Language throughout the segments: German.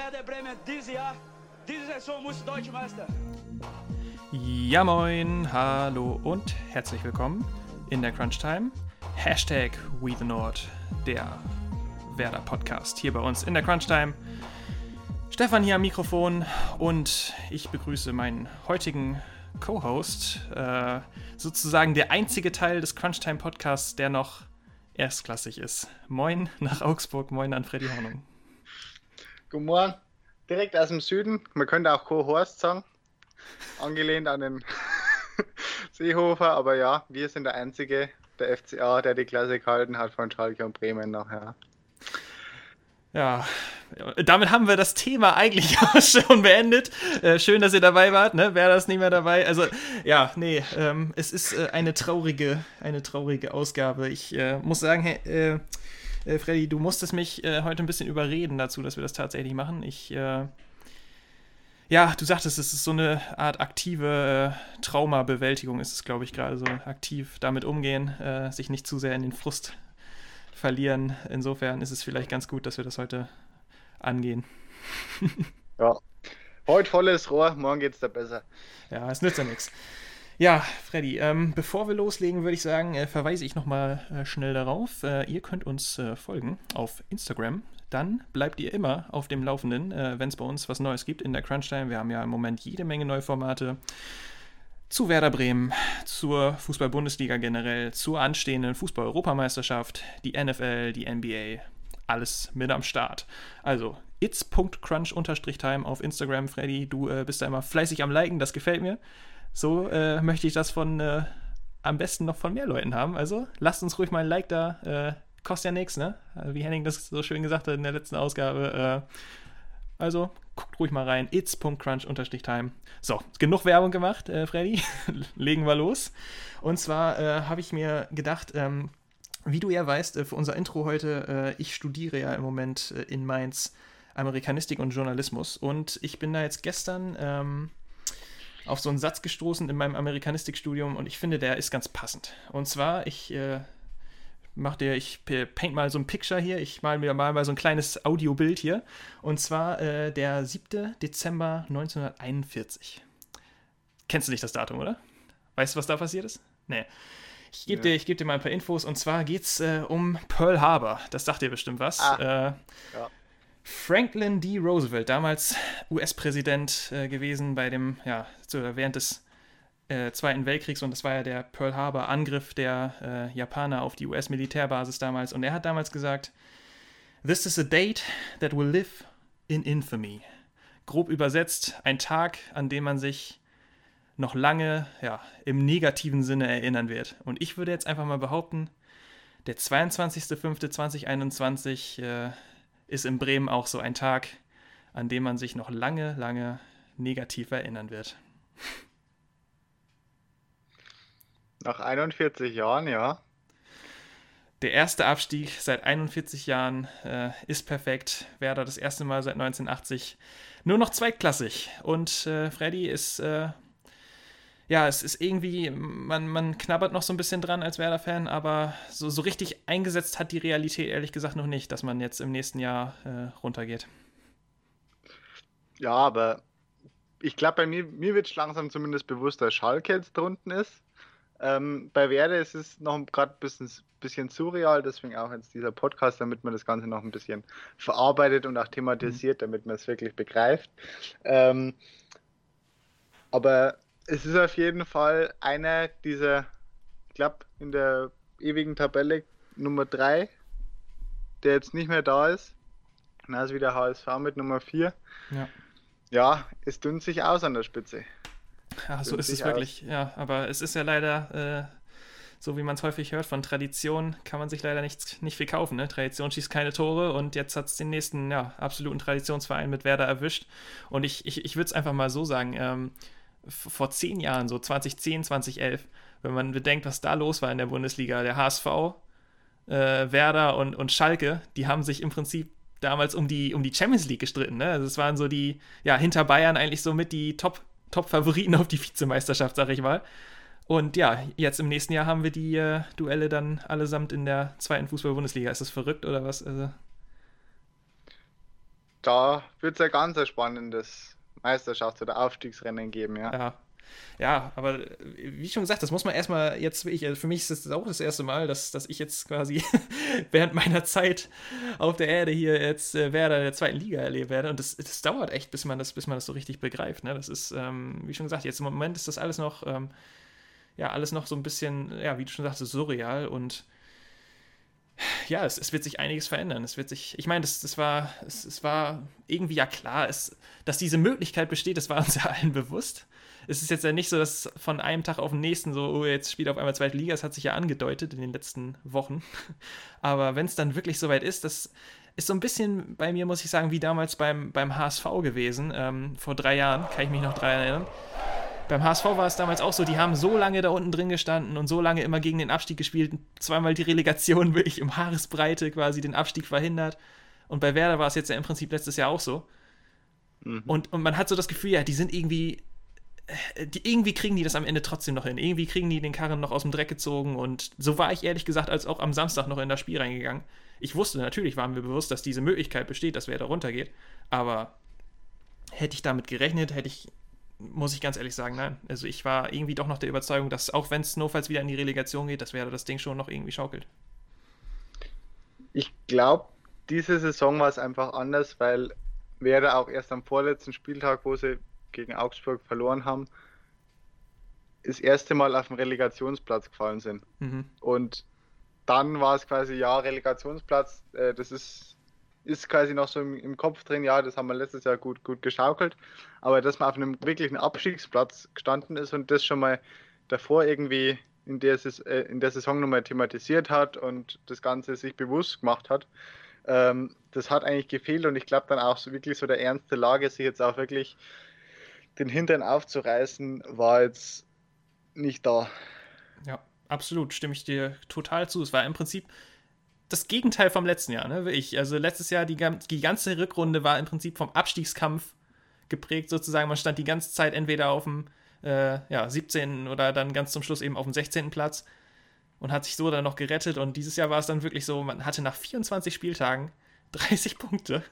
Werder Bremen dieses Jahr, diese Saison muss Deutsche Meister. Ja moin, hallo und herzlich willkommen in der Crunch Time. Hashtag We the Nord, der Werder Podcast hier bei uns in der Crunch Time. Stefan hier am Mikrofon und ich begrüße meinen heutigen Co-Host, äh, sozusagen der einzige Teil des Crunch Time Podcasts, der noch erstklassig ist. Moin nach Augsburg, moin an Freddy Hornung. Guten Morgen. Direkt aus dem Süden. Man könnte auch Co-Horst sagen. Angelehnt an den Seehofer. Aber ja, wir sind der einzige, der FCA, der die Klasse gehalten hat von Schalke und Bremen nachher. Ja, damit haben wir das Thema eigentlich auch schon beendet. Äh, schön, dass ihr dabei wart, ne? Wäre das nicht mehr dabei? Also, ja, nee, ähm, es ist äh, eine traurige, eine traurige Ausgabe. Ich äh, muss sagen, hey, äh, äh, Freddy, du musstest mich äh, heute ein bisschen überreden dazu, dass wir das tatsächlich machen. Ich, ja, du sagtest, es ist so eine Art aktive Traumabewältigung, ist es, glaube ich, gerade so aktiv damit umgehen, sich nicht zu sehr in den Frust verlieren. Insofern ist es vielleicht ganz gut, dass wir das heute angehen. ja. Heute volles Rohr, morgen geht es da besser. Ja, es nützt ja nichts. Ja, Freddy, ähm, bevor wir loslegen, würde ich sagen, äh, verweise ich nochmal äh, schnell darauf. Äh, ihr könnt uns äh, folgen auf Instagram. Dann bleibt ihr immer auf dem Laufenden, äh, wenn es bei uns was Neues gibt in der Crunchtime. Wir haben ja im Moment jede Menge neue Formate zu Werder Bremen, zur Fußball-Bundesliga generell, zur anstehenden Fußball-Europameisterschaft, die NFL, die NBA, alles mit am Start. Also its.crunch-time auf Instagram, Freddy, du äh, bist da immer fleißig am Liken, das gefällt mir. So äh, möchte ich das von äh, am besten noch von mehr Leuten haben. Also lasst uns ruhig mal ein Like da. Äh, kostet ja nichts, ne? Wie Henning das so schön gesagt hat in der letzten Ausgabe. Äh, also guckt ruhig mal rein. its.crunch-time. So, genug Werbung gemacht, äh, Freddy. Legen wir los. Und zwar äh, habe ich mir gedacht, ähm, wie du ja weißt, äh, für unser Intro heute, äh, ich studiere ja im Moment äh, in Mainz Amerikanistik und Journalismus. Und ich bin da jetzt gestern ähm, auf so einen Satz gestoßen in meinem Amerikanistikstudium und ich finde, der ist ganz passend. Und zwar, ich äh, mach dir, ich paint mal so ein Picture hier, ich mal mir mal, mal so ein kleines Audiobild hier. Und zwar äh, der 7. Dezember 1941. Kennst du nicht das Datum, oder? Weißt du, was da passiert ist? Nee. Ich gebe ja. dir, geb dir mal ein paar Infos und zwar geht es äh, um Pearl Harbor. Das sagt dir bestimmt was. Ah. Äh, ja. Franklin D. Roosevelt, damals US-Präsident äh, gewesen bei dem, ja, während des äh, Zweiten Weltkriegs und das war ja der Pearl Harbor-Angriff der äh, Japaner auf die US-Militärbasis damals. Und er hat damals gesagt, This is a date that will live in infamy. Grob übersetzt, ein Tag, an dem man sich noch lange ja, im negativen Sinne erinnern wird. Und ich würde jetzt einfach mal behaupten, der 22.05.2021 äh, ist in Bremen auch so ein Tag, an dem man sich noch lange, lange negativ erinnern wird. Nach 41 Jahren, ja. Der erste Abstieg seit 41 Jahren äh, ist perfekt. Werder das erste Mal seit 1980 nur noch zweitklassig. Und äh, Freddy ist, äh, ja, es ist irgendwie, man, man knabbert noch so ein bisschen dran als Werder-Fan, aber so, so richtig eingesetzt hat die Realität ehrlich gesagt noch nicht, dass man jetzt im nächsten Jahr äh, runtergeht. Ja, aber ich glaube, bei mir, mir wird langsam zumindest bewusst, dass Schalke jetzt drunten ist. Ähm, bei Werder ist es noch gerade ein bisschen, bisschen surreal, deswegen auch jetzt dieser Podcast, damit man das Ganze noch ein bisschen verarbeitet und auch thematisiert, mhm. damit man es wirklich begreift. Ähm, aber es ist auf jeden Fall einer dieser, ich glaube, in der ewigen Tabelle Nummer 3, der jetzt nicht mehr da ist. Na, ist wieder HSV mit Nummer 4. Ja. ja, es dünnt sich aus an der Spitze. Ja, so ist es wirklich. Aus. Ja, aber es ist ja leider, äh, so wie man es häufig hört, von Tradition kann man sich leider nicht, nicht viel kaufen. Ne? Tradition schießt keine Tore und jetzt hat es den nächsten ja, absoluten Traditionsverein mit Werder erwischt. Und ich, ich, ich würde es einfach mal so sagen, ähm, vor zehn Jahren, so 2010, 2011, wenn man bedenkt, was da los war in der Bundesliga, der HSV, äh, Werder und, und Schalke, die haben sich im Prinzip damals um die, um die Champions League gestritten. Ne? Also es waren so die, ja, hinter Bayern eigentlich so mit die Top- Top-Favoriten auf die Vizemeisterschaft, sag ich mal. Und ja, jetzt im nächsten Jahr haben wir die äh, Duelle dann allesamt in der zweiten Fußball-Bundesliga. Ist das verrückt oder was? Also da wird es ein ganz spannendes Meisterschafts- oder Aufstiegsrennen geben, ja. Ja, ja, aber äh, wie schon gesagt, das muss man erstmal jetzt, ich, also für mich ist das auch das erste Mal, dass, dass ich jetzt quasi während meiner Zeit auf der Erde hier jetzt äh, Werder der zweiten Liga erleben werde. Und das, das dauert echt, bis man das, bis man das so richtig begreift. Ne? Das ist, ähm, wie schon gesagt, jetzt im Moment ist das alles noch, ähm, ja, alles noch so ein bisschen, ja, wie du schon sagst, surreal und ja, es, es, wird sich einiges verändern. Es wird sich, ich meine, das, das war, es, es war irgendwie ja klar, es, dass diese Möglichkeit besteht, das war uns ja allen bewusst es ist jetzt ja nicht so, dass von einem Tag auf den nächsten so, oh, jetzt spielt auf einmal zweite Liga, das hat sich ja angedeutet in den letzten Wochen. Aber wenn es dann wirklich soweit ist, das ist so ein bisschen bei mir, muss ich sagen, wie damals beim, beim HSV gewesen, ähm, vor drei Jahren, kann ich mich noch daran erinnern. Beim HSV war es damals auch so, die haben so lange da unten drin gestanden und so lange immer gegen den Abstieg gespielt, zweimal die Relegation wirklich im Haaresbreite quasi den Abstieg verhindert. Und bei Werder war es jetzt ja im Prinzip letztes Jahr auch so. Mhm. Und, und man hat so das Gefühl, ja, die sind irgendwie die, irgendwie kriegen die das am Ende trotzdem noch hin. Irgendwie kriegen die den Karren noch aus dem Dreck gezogen. Und so war ich ehrlich gesagt als auch am Samstag noch in das Spiel reingegangen. Ich wusste natürlich, waren wir bewusst, dass diese Möglichkeit besteht, dass wer da runtergeht. Aber hätte ich damit gerechnet, hätte ich, muss ich ganz ehrlich sagen, nein. Also ich war irgendwie doch noch der Überzeugung, dass auch wenn es notfalls wieder in die Relegation geht, dass wäre das Ding schon noch irgendwie schaukelt. Ich glaube, diese Saison war es einfach anders, weil wäre auch erst am vorletzten Spieltag, wo sie gegen Augsburg verloren haben, das erste Mal auf dem Relegationsplatz gefallen sind. Mhm. Und dann war es quasi, ja, Relegationsplatz, äh, das ist, ist quasi noch so im, im, Kopf drin, ja, das haben wir letztes Jahr gut, gut geschaukelt. Aber dass man auf einem wirklichen Abstiegsplatz gestanden ist und das schon mal davor irgendwie in der, äh, in der Saison nochmal thematisiert hat und das Ganze sich bewusst gemacht hat, ähm, das hat eigentlich gefehlt und ich glaube dann auch so wirklich so der ernste Lage, sich jetzt auch wirklich den Hintern aufzureißen, war jetzt nicht da. Ja, absolut, stimme ich dir total zu. Es war im Prinzip das Gegenteil vom letzten Jahr, ne? Ich, also letztes Jahr, die, die ganze Rückrunde war im Prinzip vom Abstiegskampf geprägt, sozusagen. Man stand die ganze Zeit entweder auf dem äh, ja, 17. oder dann ganz zum Schluss eben auf dem 16. Platz und hat sich so dann noch gerettet. Und dieses Jahr war es dann wirklich so, man hatte nach 24 Spieltagen 30 Punkte.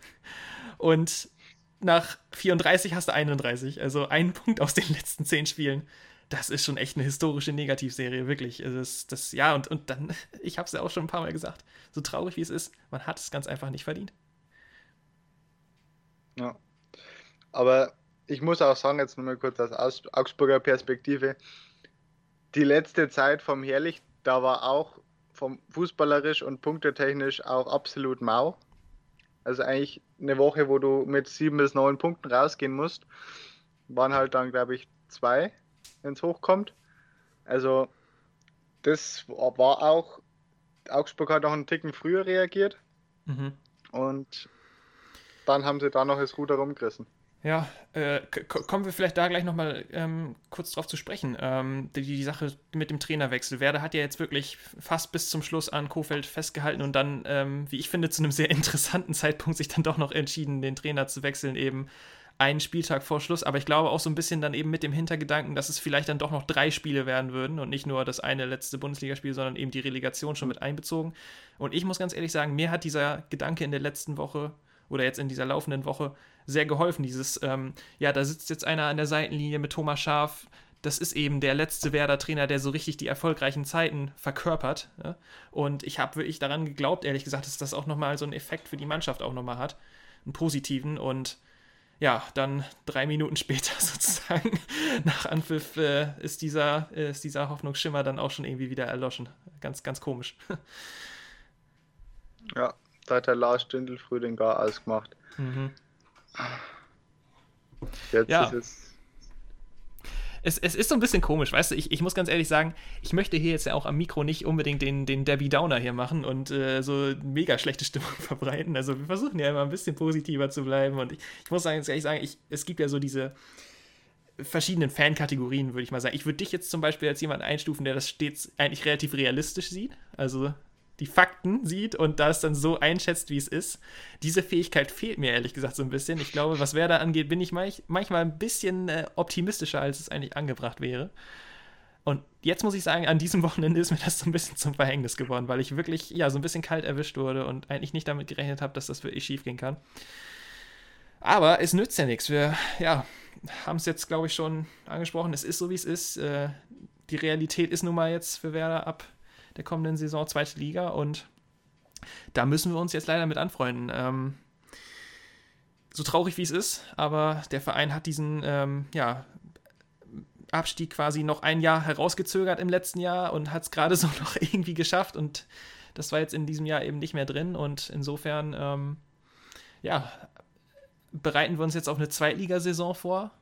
Und nach 34 hast du 31. Also einen Punkt aus den letzten zehn Spielen. Das ist schon echt eine historische Negativserie, wirklich. Das, das, ja, und, und dann, ich habe es ja auch schon ein paar Mal gesagt, so traurig wie es ist, man hat es ganz einfach nicht verdient. Ja. Aber ich muss auch sagen, jetzt nochmal kurz aus Augsburger Perspektive, die letzte Zeit vom Herrlich, da war auch vom fußballerisch und punktetechnisch auch absolut mau. Also eigentlich eine Woche, wo du mit sieben bis neun Punkten rausgehen musst, waren halt dann, glaube ich, zwei, wenn es hochkommt. Also das war auch, Augsburg hat auch einen Ticken früher reagiert. Mhm. Und dann haben sie da noch das Ruder rumgerissen. Ja, äh, kommen wir vielleicht da gleich nochmal ähm, kurz drauf zu sprechen. Ähm, die, die, Sache mit dem Trainerwechsel. Werder hat ja jetzt wirklich fast bis zum Schluss an Kofeld festgehalten und dann, ähm, wie ich finde, zu einem sehr interessanten Zeitpunkt sich dann doch noch entschieden, den Trainer zu wechseln, eben einen Spieltag vor Schluss. Aber ich glaube auch so ein bisschen dann eben mit dem Hintergedanken, dass es vielleicht dann doch noch drei Spiele werden würden und nicht nur das eine letzte Bundesligaspiel, sondern eben die Relegation schon mit einbezogen. Und ich muss ganz ehrlich sagen, mir hat dieser Gedanke in der letzten Woche oder jetzt in dieser laufenden Woche sehr geholfen. Dieses, ähm, ja, da sitzt jetzt einer an der Seitenlinie mit Thomas Schaf. Das ist eben der letzte Werder-Trainer, der so richtig die erfolgreichen Zeiten verkörpert. Ja? Und ich habe wirklich daran geglaubt, ehrlich gesagt, dass das auch nochmal so einen Effekt für die Mannschaft auch nochmal hat. Einen positiven. Und ja, dann drei Minuten später sozusagen nach Anpfiff äh, ist, dieser, äh, ist dieser Hoffnungsschimmer dann auch schon irgendwie wieder erloschen. Ganz, ganz komisch. Ja, da hat der Lars Stündel früh den Gar ausgemacht. Mhm. Jetzt ja. ist es es, es, ist so ein bisschen komisch, weißt du, ich, ich muss ganz ehrlich sagen, ich möchte hier jetzt ja auch am Mikro nicht unbedingt den, den Debbie Downer hier machen und äh, so mega schlechte Stimmung verbreiten. Also wir versuchen ja immer ein bisschen positiver zu bleiben und ich, ich muss ganz ehrlich sagen, ich, es gibt ja so diese verschiedenen Fankategorien, würde ich mal sagen. Ich würde dich jetzt zum Beispiel als jemand einstufen, der das stets eigentlich relativ realistisch sieht. Also die Fakten sieht und das dann so einschätzt, wie es ist. Diese Fähigkeit fehlt mir ehrlich gesagt so ein bisschen. Ich glaube, was Werder angeht, bin ich manchmal ein bisschen äh, optimistischer, als es eigentlich angebracht wäre. Und jetzt muss ich sagen, an diesem Wochenende ist mir das so ein bisschen zum Verhängnis geworden, weil ich wirklich ja so ein bisschen kalt erwischt wurde und eigentlich nicht damit gerechnet habe, dass das wirklich schief gehen kann. Aber es nützt ja nichts. Wir ja, haben es jetzt, glaube ich, schon angesprochen. Es ist so, wie es ist. Äh, die Realität ist nun mal jetzt für Werder ab der kommenden Saison zweite Liga und da müssen wir uns jetzt leider mit anfreunden. Ähm, so traurig wie es ist, aber der Verein hat diesen ähm, ja, Abstieg quasi noch ein Jahr herausgezögert im letzten Jahr und hat es gerade so noch irgendwie geschafft und das war jetzt in diesem Jahr eben nicht mehr drin und insofern ähm, ja, bereiten wir uns jetzt auf eine Zweitligasaison vor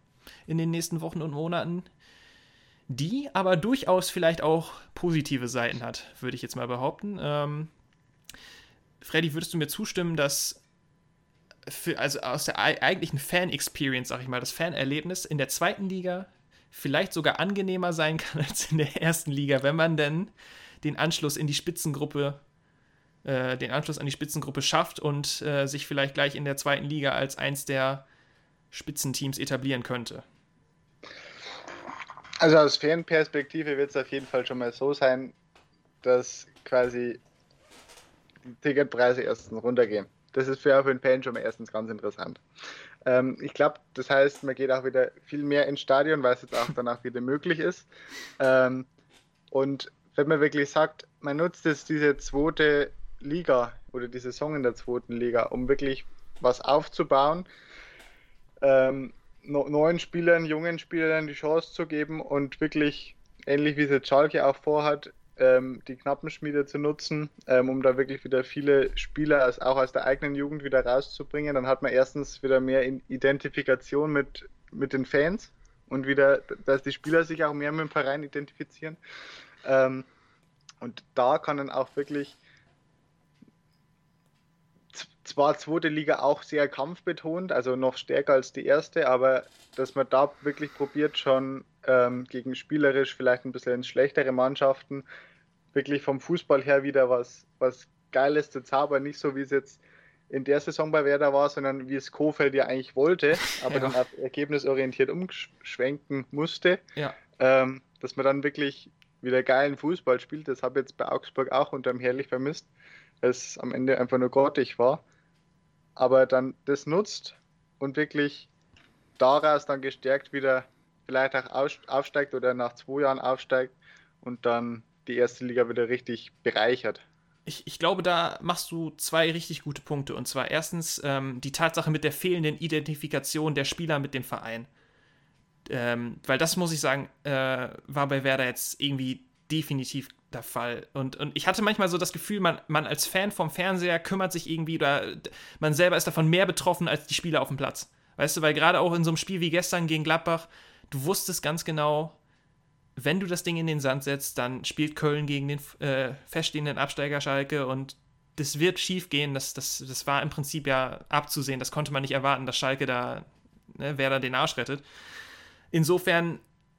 in den nächsten Wochen und Monaten, die aber durchaus vielleicht auch positive Seiten hat, würde ich jetzt mal behaupten. Ähm, Freddy, würdest du mir zustimmen, dass für, also aus der eigentlichen Fan-Experience, sag ich mal, das Fanerlebnis in der zweiten Liga vielleicht sogar angenehmer sein kann als in der ersten Liga, wenn man denn den Anschluss in die Spitzengruppe, äh, den Anschluss an die Spitzengruppe schafft und äh, sich vielleicht gleich in der zweiten Liga als eins der Spitzenteams etablieren könnte. Also aus Fanperspektive wird es auf jeden Fall schon mal so sein, dass quasi die Ticketpreise erstens runtergehen. Das ist für einen Fan schon mal erstens ganz interessant. Ähm, ich glaube, das heißt, man geht auch wieder viel mehr ins Stadion, weil es jetzt auch danach wieder möglich ist. Ähm, und wenn man wirklich sagt, man nutzt jetzt diese zweite Liga oder die Saison in der zweiten Liga, um wirklich was aufzubauen, ähm, neuen Spielern, jungen Spielern die Chance zu geben und wirklich, ähnlich wie es jetzt Schalke auch vorhat, ähm, die Knappenschmiede zu nutzen, ähm, um da wirklich wieder viele Spieler als, auch aus der eigenen Jugend wieder rauszubringen. Dann hat man erstens wieder mehr Identifikation mit, mit den Fans und wieder, dass die Spieler sich auch mehr mit dem Verein identifizieren. Ähm, und da kann dann auch wirklich zwar zweite Liga auch sehr kampfbetont, also noch stärker als die erste, aber dass man da wirklich probiert, schon ähm, gegen spielerisch vielleicht ein bisschen schlechtere Mannschaften wirklich vom Fußball her wieder was, was Geiles zu zaubern, nicht so wie es jetzt in der Saison bei Werder war, sondern wie es Kofeld ja eigentlich wollte, aber ja. dann auf ergebnisorientiert umschwenken musste, ja. ähm, dass man dann wirklich wieder geilen Fußball spielt. Das habe ich jetzt bei Augsburg auch unterm Herrlich vermisst, weil es am Ende einfach nur grottig war aber dann das nutzt und wirklich daraus dann gestärkt wieder vielleicht auch aufsteigt oder nach zwei Jahren aufsteigt und dann die erste Liga wieder richtig bereichert. Ich, ich glaube, da machst du zwei richtig gute Punkte. Und zwar erstens ähm, die Tatsache mit der fehlenden Identifikation der Spieler mit dem Verein. Ähm, weil das, muss ich sagen, äh, war bei Werder jetzt irgendwie definitiv der Fall. Und, und ich hatte manchmal so das Gefühl, man, man als Fan vom Fernseher kümmert sich irgendwie oder man selber ist davon mehr betroffen als die Spieler auf dem Platz. Weißt du, weil gerade auch in so einem Spiel wie gestern gegen Gladbach, du wusstest ganz genau, wenn du das Ding in den Sand setzt, dann spielt Köln gegen den äh, feststehenden Absteiger Schalke und das wird schief gehen. Das, das, das war im Prinzip ja abzusehen. Das konnte man nicht erwarten, dass Schalke da, ne, wer da den Arsch rettet. Insofern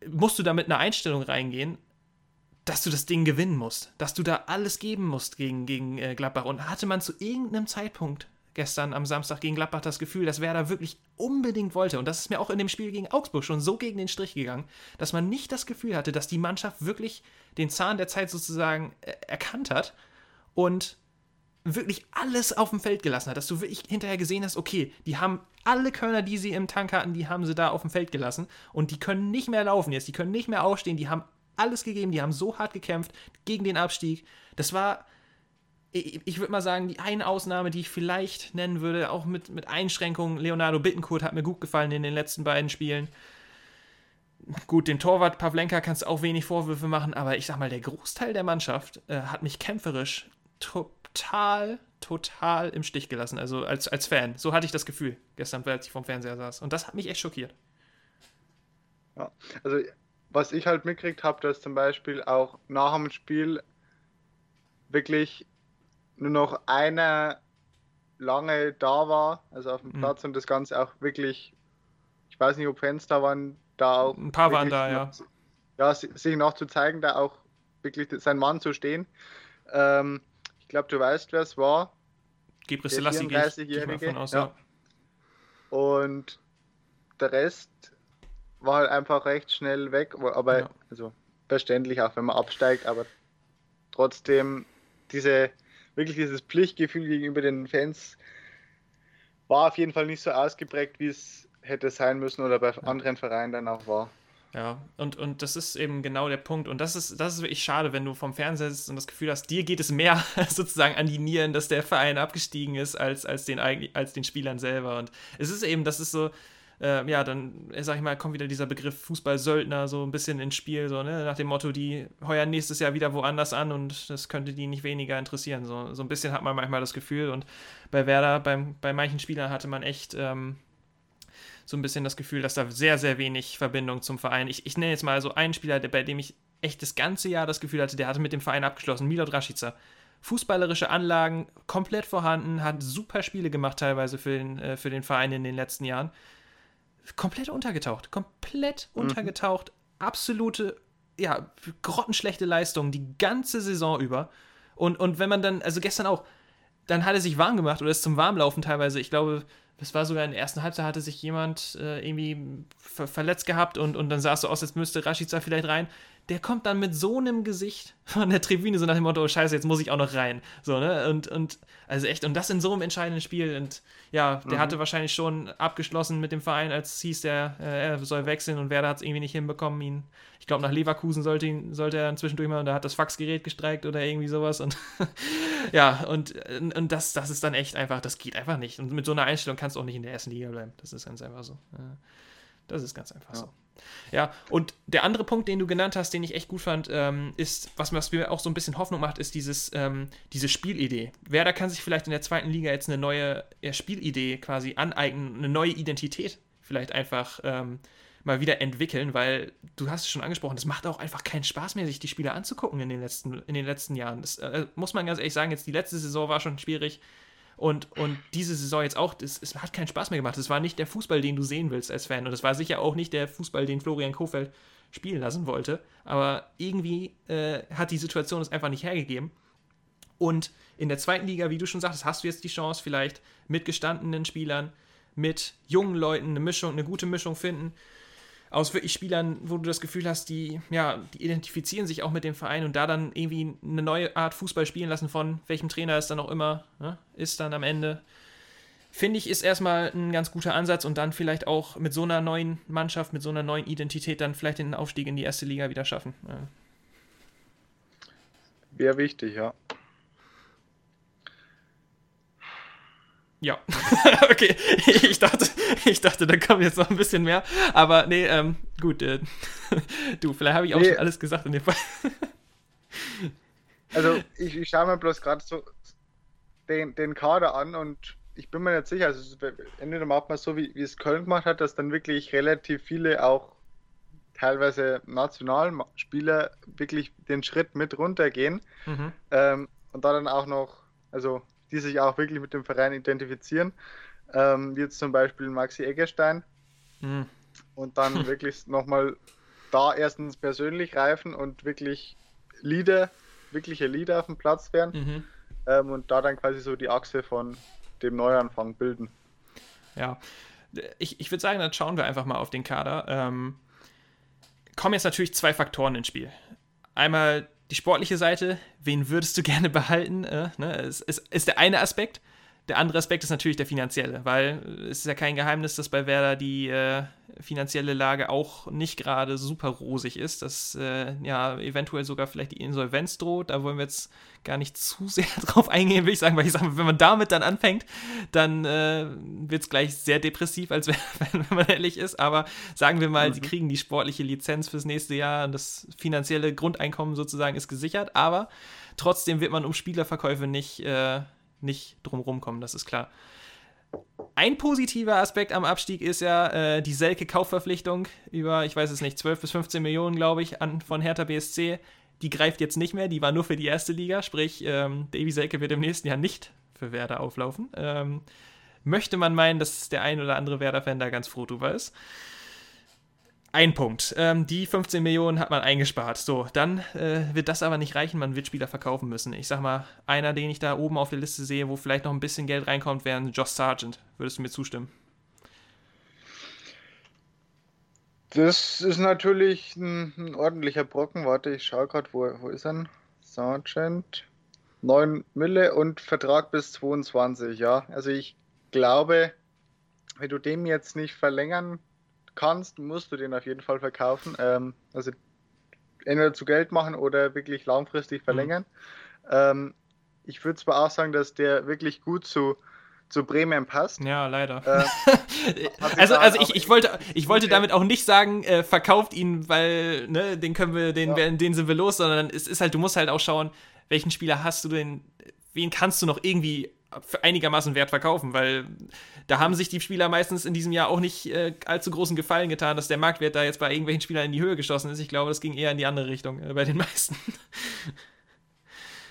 musst du da mit einer Einstellung reingehen, dass du das Ding gewinnen musst, dass du da alles geben musst gegen, gegen äh, Gladbach. Und hatte man zu irgendeinem Zeitpunkt gestern am Samstag gegen Gladbach das Gefühl, dass Werder wirklich unbedingt wollte. Und das ist mir auch in dem Spiel gegen Augsburg schon so gegen den Strich gegangen, dass man nicht das Gefühl hatte, dass die Mannschaft wirklich den Zahn der Zeit sozusagen äh, erkannt hat und wirklich alles auf dem Feld gelassen hat, dass du wirklich hinterher gesehen hast, okay, die haben alle Körner, die sie im Tank hatten, die haben sie da auf dem Feld gelassen und die können nicht mehr laufen jetzt, die können nicht mehr aufstehen, die haben alles gegeben, die haben so hart gekämpft gegen den Abstieg. Das war, ich, würde mal sagen, die eine Ausnahme, die ich vielleicht nennen würde, auch mit, mit Einschränkungen. Leonardo Bittencourt hat mir gut gefallen in den letzten beiden Spielen. Gut, dem Torwart Pavlenka kannst du auch wenig Vorwürfe machen, aber ich sag mal, der Großteil der Mannschaft äh, hat mich kämpferisch total, total im Stich gelassen. Also als, als Fan. So hatte ich das Gefühl gestern, als ich vom Fernseher saß. Und das hat mich echt schockiert. Ja, also was ich halt mitgekriegt habe, dass zum Beispiel auch nach dem Spiel wirklich nur noch einer lange da war, also auf dem mhm. Platz und das Ganze auch wirklich, ich weiß nicht, ob Fans da waren, da auch. Ein paar waren da, ja. Ja, sich noch zu zeigen, da auch wirklich sein Mann zu stehen. Ähm, ich glaube, du weißt, wer es war. Gebre Selassie, 34-Jährige. Ja. Und der Rest war halt einfach recht schnell weg, aber ja. also verständlich auch, wenn man absteigt, aber trotzdem diese wirklich dieses Pflichtgefühl gegenüber den Fans war auf jeden Fall nicht so ausgeprägt, wie es hätte sein müssen oder bei anderen Vereinen dann auch war. Ja, und, und das ist eben genau der Punkt. Und das ist, das ist wirklich schade, wenn du vom Fernseher sitzt und das Gefühl hast, dir geht es mehr sozusagen an die Nieren, dass der Verein abgestiegen ist, als, als, den, als den Spielern selber. Und es ist eben, das ist so, äh, ja, dann, sag ich mal, kommt wieder dieser Begriff Fußballsöldner so ein bisschen ins Spiel, so, ne, nach dem Motto, die heuern nächstes Jahr wieder woanders an und das könnte die nicht weniger interessieren. So, so ein bisschen hat man manchmal das Gefühl und bei Werder, beim, bei manchen Spielern hatte man echt ähm, so ein bisschen das Gefühl, dass da sehr, sehr wenig Verbindung zum Verein. Ich, ich nenne jetzt mal so einen Spieler, der, bei dem ich echt das ganze Jahr das Gefühl hatte, der hatte mit dem Verein abgeschlossen, Milot Rashica. Fußballerische Anlagen komplett vorhanden, hat super Spiele gemacht teilweise für den, äh, für den Verein in den letzten Jahren komplett untergetaucht. Komplett mhm. untergetaucht. Absolute, ja, grottenschlechte Leistung die ganze Saison über. Und, und wenn man dann, also gestern auch, dann hat er sich warm gemacht oder ist zum Warmlaufen teilweise. Ich glaube, das war sogar in der ersten Halbzeit, hatte sich jemand äh, irgendwie ver verletzt gehabt und, und dann sah es so aus, als müsste Rashica vielleicht rein der kommt dann mit so einem Gesicht von der Tribüne, so nach dem Motto, oh, scheiße, jetzt muss ich auch noch rein. So, ne? Und, und also echt, und das in so einem entscheidenden Spiel. Und ja, der mhm. hatte wahrscheinlich schon abgeschlossen mit dem Verein, als es hieß, der, äh, er soll wechseln und Werder hat es irgendwie nicht hinbekommen, ihn, ich glaube, nach Leverkusen sollte, ihn, sollte er zwischendurch mal und da hat das Faxgerät gestreikt oder irgendwie sowas. Und ja, und, und das, das ist dann echt einfach, das geht einfach nicht. Und mit so einer Einstellung kannst du auch nicht in der ersten Liga bleiben. Das ist ganz einfach so. Das ist ganz einfach ja. so. Ja, und der andere Punkt, den du genannt hast, den ich echt gut fand, ähm, ist, was, was mir auch so ein bisschen Hoffnung macht, ist dieses, ähm, diese Spielidee. Werder kann sich vielleicht in der zweiten Liga jetzt eine neue ja, Spielidee quasi aneignen, eine neue Identität vielleicht einfach ähm, mal wieder entwickeln, weil du hast es schon angesprochen, das macht auch einfach keinen Spaß mehr, sich die Spieler anzugucken in den letzten, in den letzten Jahren. Das äh, muss man ganz ehrlich sagen, jetzt die letzte Saison war schon schwierig. Und, und diese Saison jetzt auch, es hat keinen Spaß mehr gemacht. Es war nicht der Fußball, den du sehen willst als Fan. Und es war sicher auch nicht der Fußball, den Florian Kofeld spielen lassen wollte. Aber irgendwie äh, hat die Situation es einfach nicht hergegeben. Und in der zweiten Liga, wie du schon sagtest, hast du jetzt die Chance, vielleicht mit gestandenen Spielern, mit jungen Leuten eine Mischung, eine gute Mischung finden aus wirklich Spielern, wo du das Gefühl hast, die, ja, die identifizieren sich auch mit dem Verein und da dann irgendwie eine neue Art Fußball spielen lassen von welchem Trainer es dann auch immer ne, ist dann am Ende. Finde ich, ist erstmal ein ganz guter Ansatz und dann vielleicht auch mit so einer neuen Mannschaft, mit so einer neuen Identität dann vielleicht den Aufstieg in die erste Liga wieder schaffen. Ja. Wäre wichtig, ja. Ja, okay. Ich dachte, ich dachte, da kommt jetzt noch ein bisschen mehr. Aber nee, ähm, gut. Äh, du, vielleicht habe ich auch nee. schon alles gesagt in dem Fall. also, ich, ich schaue mir bloß gerade so den, den Kader an und ich bin mir nicht sicher. Also, entweder macht man so, wie, wie es Köln gemacht hat, dass dann wirklich relativ viele auch teilweise Nationalspieler wirklich den Schritt mit runtergehen. Mhm. Ähm, und da dann auch noch, also die sich auch wirklich mit dem Verein identifizieren, ähm, wie jetzt zum Beispiel Maxi Eggerstein. Mhm. Und dann wirklich nochmal da erstens persönlich reifen und wirklich Leader, wirkliche Leader auf dem Platz werden mhm. ähm, und da dann quasi so die Achse von dem Neuanfang bilden. Ja, ich, ich würde sagen, dann schauen wir einfach mal auf den Kader. Ähm, kommen jetzt natürlich zwei Faktoren ins Spiel. Einmal die sportliche Seite, wen würdest du gerne behalten? Äh, ne? ist, ist, ist der eine Aspekt. Der andere Aspekt ist natürlich der finanzielle, weil es ist ja kein Geheimnis, dass bei Werder die äh, finanzielle Lage auch nicht gerade super rosig ist, dass äh, ja eventuell sogar vielleicht die Insolvenz droht. Da wollen wir jetzt gar nicht zu sehr drauf eingehen, will ich sagen, weil ich sage, wenn man damit dann anfängt, dann äh, wird es gleich sehr depressiv, als wenn, wenn man ehrlich ist. Aber sagen wir mal, mhm. sie kriegen die sportliche Lizenz fürs nächste Jahr und das finanzielle Grundeinkommen sozusagen ist gesichert, aber trotzdem wird man um Spielerverkäufe nicht äh, nicht drumherum kommen, das ist klar. Ein positiver Aspekt am Abstieg ist ja äh, die Selke-Kaufverpflichtung über, ich weiß es nicht, 12 bis 15 Millionen, glaube ich, an, von Hertha BSC. Die greift jetzt nicht mehr, die war nur für die erste Liga, sprich, ähm, Davy Selke wird im nächsten Jahr nicht für Werder auflaufen. Ähm, möchte man meinen, dass der ein oder andere Werder-Fan da ganz froh drüber ist. Ein Punkt. Ähm, die 15 Millionen hat man eingespart. So, dann äh, wird das aber nicht reichen. Man wird Spieler verkaufen müssen. Ich sag mal, einer, den ich da oben auf der Liste sehe, wo vielleicht noch ein bisschen Geld reinkommt, wäre Josh Sargent. Würdest du mir zustimmen? Das ist natürlich ein, ein ordentlicher Brocken. Warte, ich schaue gerade, wo, wo ist er? Sargent. 9 Mille und Vertrag bis 22, ja. Also ich glaube, wenn du den jetzt nicht verlängern kannst, musst du den auf jeden Fall verkaufen. Ähm, also entweder zu Geld machen oder wirklich langfristig verlängern. Mhm. Ähm, ich würde zwar auch sagen, dass der wirklich gut zu, zu Bremen passt. Ja, leider. Äh, also also ich, ich wollte, ich wollte damit auch nicht sagen, äh, verkauft ihn, weil ne, den können wir, den, ja. den sind wir los, sondern es ist halt, du musst halt auch schauen, welchen Spieler hast du denn, wen kannst du noch irgendwie für einigermaßen Wert verkaufen, weil da haben sich die Spieler meistens in diesem Jahr auch nicht äh, allzu großen Gefallen getan, dass der Marktwert da jetzt bei irgendwelchen Spielern in die Höhe geschossen ist. Ich glaube, das ging eher in die andere Richtung äh, bei den meisten.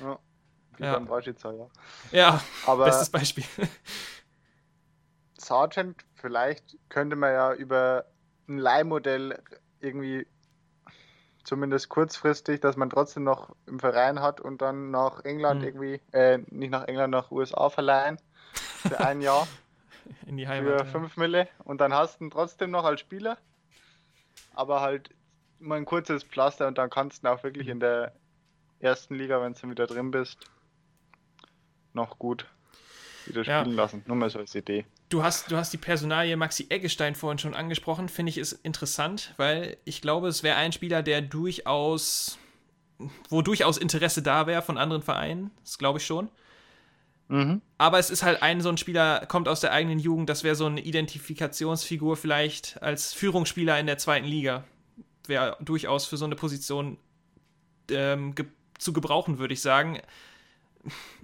Ja, wie ja. beim Raschitzer, ja. Ja, Aber bestes Beispiel. Sargent, vielleicht könnte man ja über ein Leihmodell irgendwie zumindest kurzfristig, dass man trotzdem noch im Verein hat und dann nach England mhm. irgendwie, äh, nicht nach England, nach USA verleihen für ein Jahr. In die Heimat. Für 5 ja. Mille und dann hast du ihn trotzdem noch als Spieler, aber halt mal ein kurzes Pflaster und dann kannst du ihn auch wirklich in der ersten Liga, wenn du wieder drin bist, noch gut wieder spielen ja. lassen. Nur mal so als Idee. Du hast, du hast die Personalie Maxi Eggestein vorhin schon angesprochen, finde ich ist interessant, weil ich glaube, es wäre ein Spieler, der durchaus, wo durchaus Interesse da wäre von anderen Vereinen, das glaube ich schon. Mhm. Aber es ist halt ein so ein Spieler, kommt aus der eigenen Jugend, das wäre so eine Identifikationsfigur vielleicht als Führungsspieler in der zweiten Liga. Wäre durchaus für so eine Position ähm, ge zu gebrauchen, würde ich sagen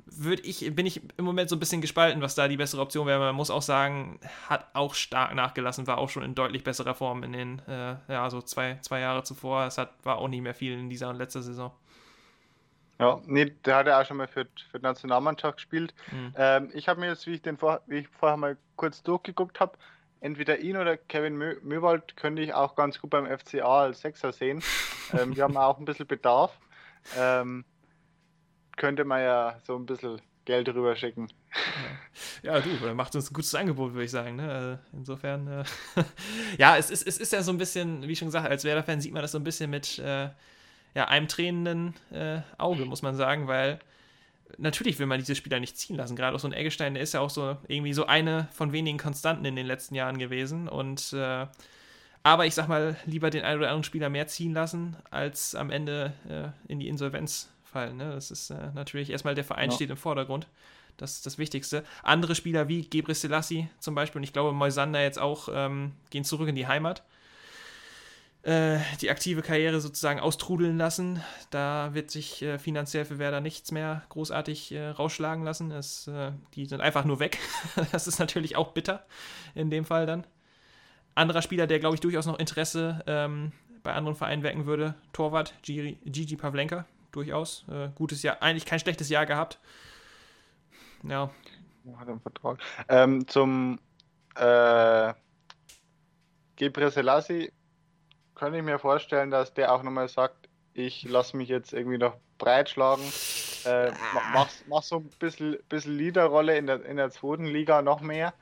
würde ich, bin ich im Moment so ein bisschen gespalten, was da die bessere Option wäre. Man muss auch sagen, hat auch stark nachgelassen, war auch schon in deutlich besserer Form in den, äh, ja, so zwei, zwei Jahre zuvor. Es hat, war auch nicht mehr viel in dieser und letzter Saison. Ja, nee, der hat ja auch schon mal für, für die Nationalmannschaft gespielt. Mhm. Ähm, ich habe mir jetzt, wie ich den vor, wie ich vorher mal kurz durchgeguckt habe, entweder ihn oder Kevin Mö Möwald könnte ich auch ganz gut beim FCA als Sechser sehen. ähm, wir haben auch ein bisschen Bedarf. Ähm, könnte man ja so ein bisschen Geld rüber schicken. Ja, du, er macht uns ein gutes Angebot, würde ich sagen. Ne? Also insofern, äh, ja, es ist, es ist ja so ein bisschen, wie schon gesagt, als Werder-Fan sieht man das so ein bisschen mit äh, ja, einem tränenden äh, Auge, muss man sagen, weil natürlich will man diese Spieler nicht ziehen lassen. Gerade auch so ein Eggestein, der ist ja auch so irgendwie so eine von wenigen Konstanten in den letzten Jahren gewesen. Und äh, aber ich sag mal, lieber den einen oder anderen Spieler mehr ziehen lassen, als am Ende äh, in die Insolvenz fallen. Ne? Das ist äh, natürlich erstmal der Verein ja. steht im Vordergrund. Das ist das Wichtigste. Andere Spieler wie Gebre Selassie zum Beispiel und ich glaube Moisander jetzt auch ähm, gehen zurück in die Heimat. Äh, die aktive Karriere sozusagen austrudeln lassen. Da wird sich äh, finanziell für Werder nichts mehr großartig äh, rausschlagen lassen. Es, äh, die sind einfach nur weg. das ist natürlich auch bitter in dem Fall dann. Anderer Spieler, der glaube ich durchaus noch Interesse ähm, bei anderen Vereinen wecken würde, Torwart Gigi Pavlenka durchaus. Äh, gutes Jahr, eigentlich kein schlechtes Jahr gehabt. Ja. Hat einen Vertrag. Ähm, zum äh, Gebre Selassie kann ich mir vorstellen, dass der auch nochmal sagt, ich lasse mich jetzt irgendwie noch breitschlagen. Äh, mach, mach so ein bisschen, bisschen Leaderrolle in der, in der zweiten Liga noch mehr.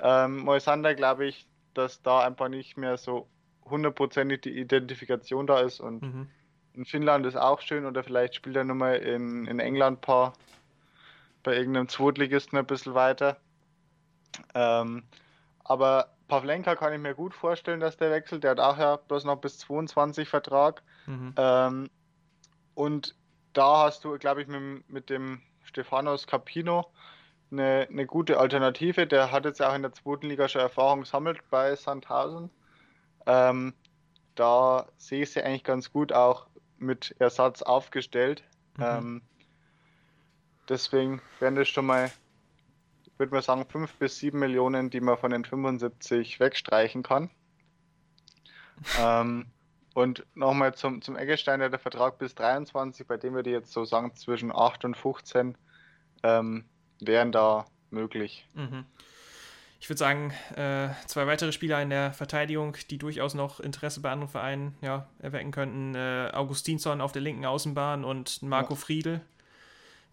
Ähm, Moisander glaube ich, dass da einfach nicht mehr so hundertprozentig die Identifikation da ist und mhm in Finnland ist auch schön oder vielleicht spielt er nochmal in, in England ein paar bei irgendeinem Zweitligisten ein bisschen weiter. Ähm, aber Pavlenka kann ich mir gut vorstellen, dass der wechselt. Der hat auch ja bloß noch bis 22 Vertrag. Mhm. Ähm, und da hast du, glaube ich, mit, mit dem Stefanos Capino eine, eine gute Alternative. Der hat jetzt ja auch in der zweiten Liga schon Erfahrung gesammelt bei Sandhausen. Ähm, da sehe ich sie eigentlich ganz gut auch mit Ersatz aufgestellt. Mhm. Ähm, deswegen wären das schon mal, würde mal sagen, 5 bis 7 Millionen, die man von den 75 wegstreichen kann. ähm, und nochmal zum, zum Eggestein, der Vertrag bis 23, bei dem wir die jetzt so sagen, zwischen 8 und 15 ähm, wären da möglich. Mhm ich würde sagen, äh, zwei weitere Spieler in der Verteidigung, die durchaus noch Interesse bei anderen Vereinen ja, erwecken könnten. Äh, Augustinsson auf der linken Außenbahn und Marco ja. Friedel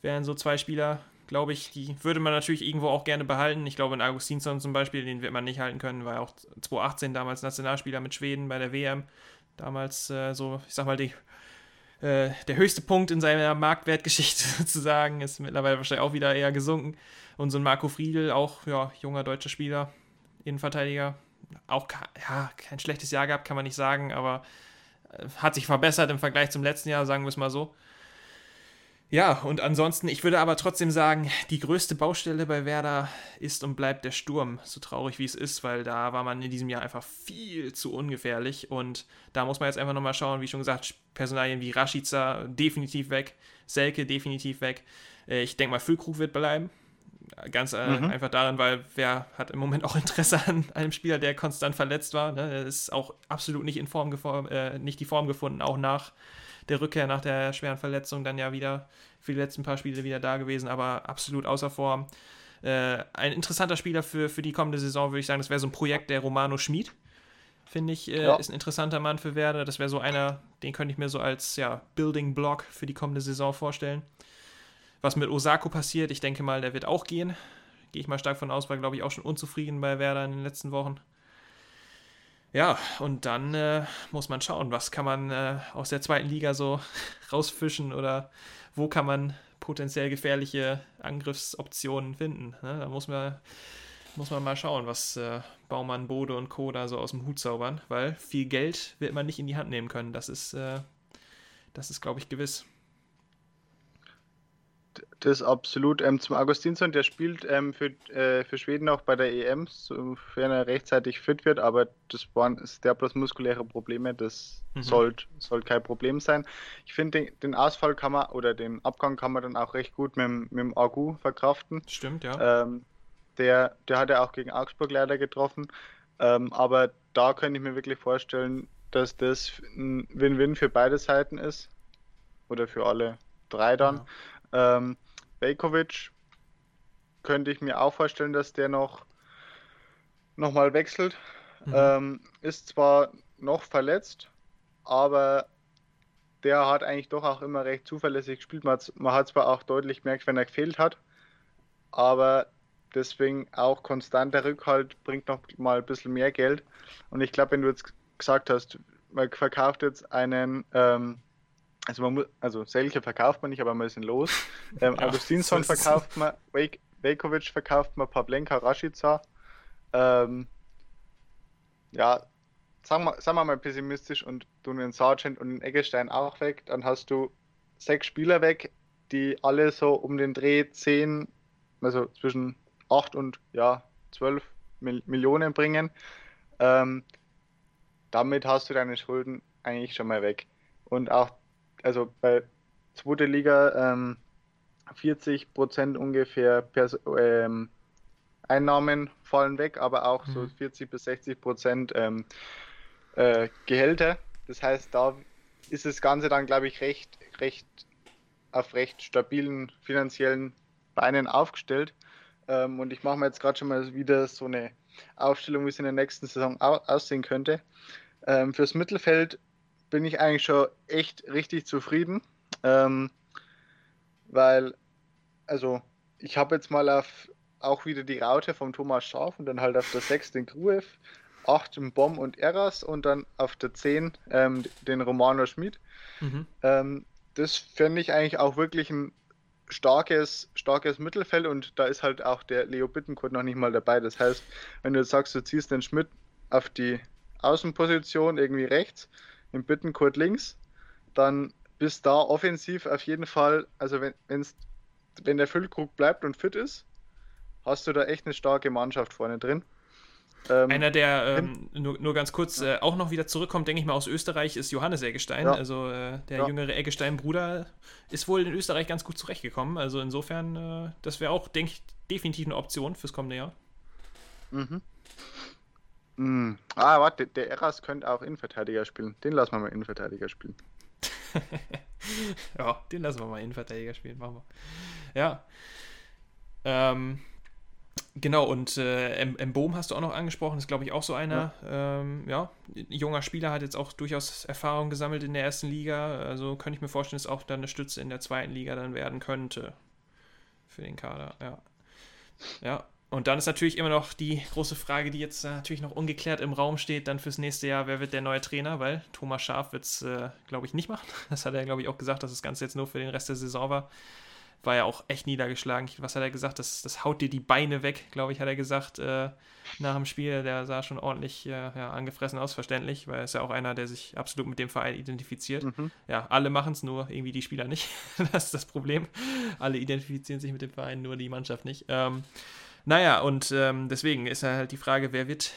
wären so zwei Spieler, glaube ich, die würde man natürlich irgendwo auch gerne behalten. Ich glaube, in Augustinsson zum Beispiel, den wird man nicht halten können, war auch 2018 damals Nationalspieler mit Schweden bei der WM. Damals äh, so, ich sag mal, die äh, der höchste Punkt in seiner Marktwertgeschichte sozusagen, ist mittlerweile wahrscheinlich auch wieder eher gesunken. Und so ein Marco Friedl, auch ja, junger deutscher Spieler, Innenverteidiger, auch ja, kein schlechtes Jahr gehabt, kann man nicht sagen, aber äh, hat sich verbessert im Vergleich zum letzten Jahr, sagen wir es mal so. Ja, und ansonsten, ich würde aber trotzdem sagen, die größte Baustelle bei Werder ist und bleibt der Sturm, so traurig wie es ist, weil da war man in diesem Jahr einfach viel zu ungefährlich und da muss man jetzt einfach nochmal schauen, wie schon gesagt, Personalien wie Rashica definitiv weg, Selke definitiv weg. Äh, ich denke mal, Füllkrug wird bleiben, Ganz äh, mhm. einfach daran, weil wer hat im Moment auch Interesse an einem Spieler, der konstant verletzt war. Ne? Er ist auch absolut nicht in Form äh, nicht die Form gefunden, auch nach der Rückkehr nach der schweren Verletzung dann ja wieder für die letzten paar Spiele wieder da gewesen, aber absolut außer Form. Äh, ein interessanter Spieler für, für die kommende Saison, würde ich sagen, das wäre so ein Projekt der Romano Schmid. Finde ich, äh, ja. ist ein interessanter Mann für Werder. Das wäre so einer, den könnte ich mir so als ja, Building Block für die kommende Saison vorstellen. Was mit Osako passiert, ich denke mal, der wird auch gehen. Gehe ich mal stark von aus, war, glaube ich, auch schon unzufrieden bei Werder in den letzten Wochen. Ja, und dann äh, muss man schauen, was kann man äh, aus der zweiten Liga so rausfischen oder wo kann man potenziell gefährliche Angriffsoptionen finden. Ne? Da muss man, muss man mal schauen, was äh, Baumann, Bode und Co. da so aus dem Hut zaubern, weil viel Geld wird man nicht in die Hand nehmen können. Das ist, äh, das ist glaube ich, gewiss. Das absolut. Ähm, zum Augustinsson, der spielt ähm, für, äh, für Schweden auch bei der EM, sofern er rechtzeitig fit wird, aber das waren der bloß muskuläre Probleme, das mhm. sollte soll kein Problem sein. Ich finde, den, den, Ausfall kann man oder den Abgang kann man dann auch recht gut mit, mit dem Agu verkraften. Stimmt, ja. Ähm, der, der hat ja auch gegen Augsburg leider getroffen, ähm, aber da könnte ich mir wirklich vorstellen, dass das ein Win-Win für beide Seiten ist oder für alle drei dann. Ja. Ähm, Bejkovic könnte ich mir auch vorstellen, dass der noch, mal wechselt. Mhm. Ähm, ist zwar noch verletzt, aber der hat eigentlich doch auch immer recht zuverlässig gespielt. Man, man hat zwar auch deutlich gemerkt, wenn er gefehlt hat, aber deswegen auch konstanter Rückhalt bringt noch mal ein bisschen mehr Geld. Und ich glaube, wenn du jetzt gesagt hast, man verkauft jetzt einen ähm, also man muss, also Selke verkauft man nicht, aber man ist in los. Ähm, ja, Augustinsson so verkauft man, Wake, Vekovic verkauft man, Pavlenka, Rashica. Ähm, ja, sagen wir, sagen wir mal pessimistisch und tun den Sargent und den Eggestein auch weg, dann hast du sechs Spieler weg, die alle so um den Dreh 10, also zwischen 8 und ja, 12 Mil Millionen bringen. Ähm, damit hast du deine Schulden eigentlich schon mal weg. Und auch also bei zweite Liga ähm, 40 Prozent ungefähr Pers ähm, Einnahmen fallen weg, aber auch mhm. so 40 bis 60 Prozent ähm, äh, Gehälter. Das heißt, da ist das Ganze dann, glaube ich, recht, recht auf recht stabilen finanziellen Beinen aufgestellt. Ähm, und ich mache mir jetzt gerade schon mal wieder so eine Aufstellung, wie es in der nächsten Saison aussehen könnte. Ähm, fürs Mittelfeld bin ich eigentlich schon echt richtig zufrieden, ähm, weil, also ich habe jetzt mal auf auch wieder die Raute vom Thomas Scharf und dann halt auf der 6 den Gruev, 8 den Bomb und Eras und dann auf der 10 ähm, den Romano Schmid. Mhm. Ähm, das finde ich eigentlich auch wirklich ein starkes, starkes Mittelfeld und da ist halt auch der Leo Bittenkurt noch nicht mal dabei. Das heißt, wenn du jetzt sagst, du ziehst den Schmidt auf die Außenposition irgendwie rechts im Bittenkurt links, dann bist da offensiv auf jeden Fall, also wenn, wenn's, wenn der Füllkrug bleibt und fit ist, hast du da echt eine starke Mannschaft vorne drin. Ähm, Einer, der ähm, nur, nur ganz kurz äh, auch noch wieder zurückkommt, denke ich mal, aus Österreich, ist Johannes Eggestein. Ja. Also äh, der ja. jüngere Eggestein-Bruder ist wohl in Österreich ganz gut zurechtgekommen. Also insofern, äh, das wäre auch, denke ich, definitiv eine Option fürs kommende Jahr. Mhm. Mm. Ah, warte, der Eras könnte auch Innenverteidiger spielen. Den lassen wir mal Innenverteidiger spielen. ja, den lassen wir mal Innenverteidiger spielen, machen wir. Ja. Ähm, genau, und äh, Boom hast du auch noch angesprochen, ist glaube ich auch so einer. Ja. Ähm, ja, junger Spieler hat jetzt auch durchaus Erfahrung gesammelt in der ersten Liga. Also könnte ich mir vorstellen, dass auch dann eine Stütze in der zweiten Liga dann werden könnte. Für den Kader, ja. Ja, und dann ist natürlich immer noch die große Frage, die jetzt natürlich noch ungeklärt im Raum steht, dann fürs nächste Jahr, wer wird der neue Trainer? Weil Thomas Schaf wird es, äh, glaube ich, nicht machen. Das hat er, glaube ich, auch gesagt, dass das Ganze jetzt nur für den Rest der Saison war. War ja auch echt niedergeschlagen. Was hat er gesagt? Das, das haut dir die Beine weg, glaube ich, hat er gesagt äh, nach dem Spiel. Der sah schon ordentlich äh, ja, angefressen aus, verständlich, weil er ist ja auch einer, der sich absolut mit dem Verein identifiziert. Mhm. Ja, alle machen es, nur irgendwie die Spieler nicht. das ist das Problem. Alle identifizieren sich mit dem Verein, nur die Mannschaft nicht. Ähm, naja, und ähm, deswegen ist halt die Frage, wer wird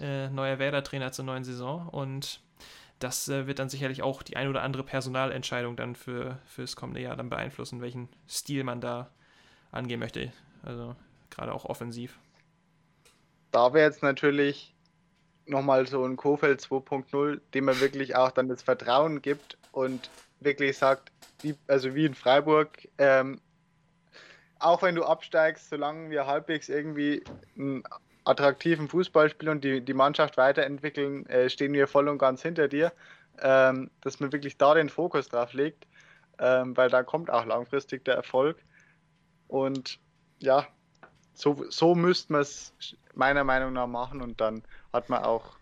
äh, neuer Werder-Trainer zur neuen Saison? Und das äh, wird dann sicherlich auch die ein oder andere Personalentscheidung dann für fürs kommende Jahr dann beeinflussen, welchen Stil man da angehen möchte. Also gerade auch offensiv. Da wäre jetzt natürlich nochmal so ein Kofeld 2.0, dem man wirklich auch dann das Vertrauen gibt und wirklich sagt, wie, also wie in Freiburg, ähm, auch wenn du absteigst, solange wir halbwegs irgendwie einen attraktiven Fußball spielen und die, die Mannschaft weiterentwickeln, äh, stehen wir voll und ganz hinter dir. Ähm, dass man wirklich da den Fokus drauf legt, ähm, weil da kommt auch langfristig der Erfolg. Und ja, so, so müsste man es meiner Meinung nach machen und dann hat man auch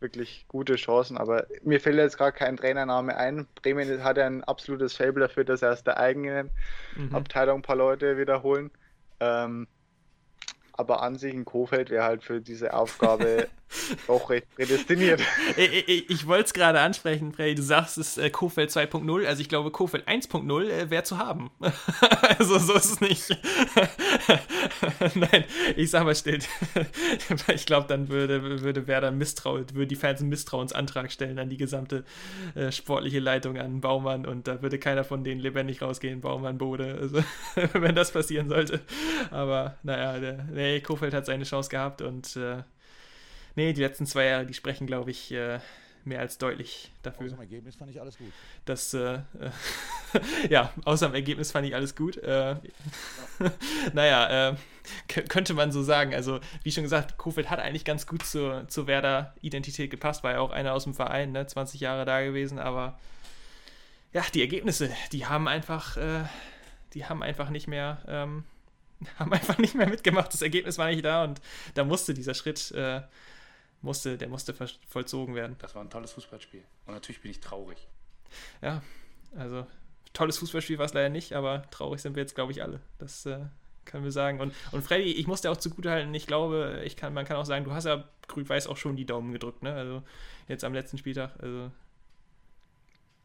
wirklich gute Chancen. Aber mir fällt jetzt gerade kein Trainername ein. Bremen hat ja ein absolutes Fable dafür, dass er aus der eigenen mhm. Abteilung ein paar Leute wiederholen. Ähm, aber an sich ein Kofeld wäre halt für diese Aufgabe auch recht prädestiniert. ich, wollte es gerade ansprechen, Freddy. Du sagst, es ist äh, Kofeld 2.0. Also ich glaube, Kofeld 1.0 äh, wäre zu haben. also so ist es nicht. Nein, ich sag mal still. ich glaube, dann würde, würde Werder misstrauen, würde die Fans einen Misstrauensantrag stellen an die gesamte äh, sportliche Leitung an Baumann und da würde keiner von denen lebendig rausgehen, Baumann, Bode, also, wenn das passieren sollte. Aber naja, der, nee, Kofeld hat seine Chance gehabt und äh, Nee, die letzten zwei Jahre, die sprechen, glaube ich, äh, mehr als deutlich dafür. Außer dem Ergebnis fand ich alles gut. Das, äh, äh ja, außer dem Ergebnis fand ich alles gut. Äh, ja. naja, äh, könnte man so sagen. Also, wie schon gesagt, Kofeld hat eigentlich ganz gut zur, zur Werder-Identität gepasst, war ja auch einer aus dem Verein, ne? 20 Jahre da gewesen, aber ja, die Ergebnisse, die haben einfach, äh, die haben einfach nicht mehr, ähm, haben einfach nicht mehr mitgemacht. Das Ergebnis war nicht da und da musste dieser Schritt äh, musste, der musste vollzogen werden. Das war ein tolles Fußballspiel. Und natürlich bin ich traurig. Ja, also tolles Fußballspiel war es leider nicht, aber traurig sind wir jetzt, glaube ich, alle. Das äh, können wir sagen. Und, und Freddy, ich muss dir auch zugutehalten, ich glaube, ich kann, man kann auch sagen, du hast ja grün-weiß auch schon die Daumen gedrückt, ne? Also jetzt am letzten Spieltag. Also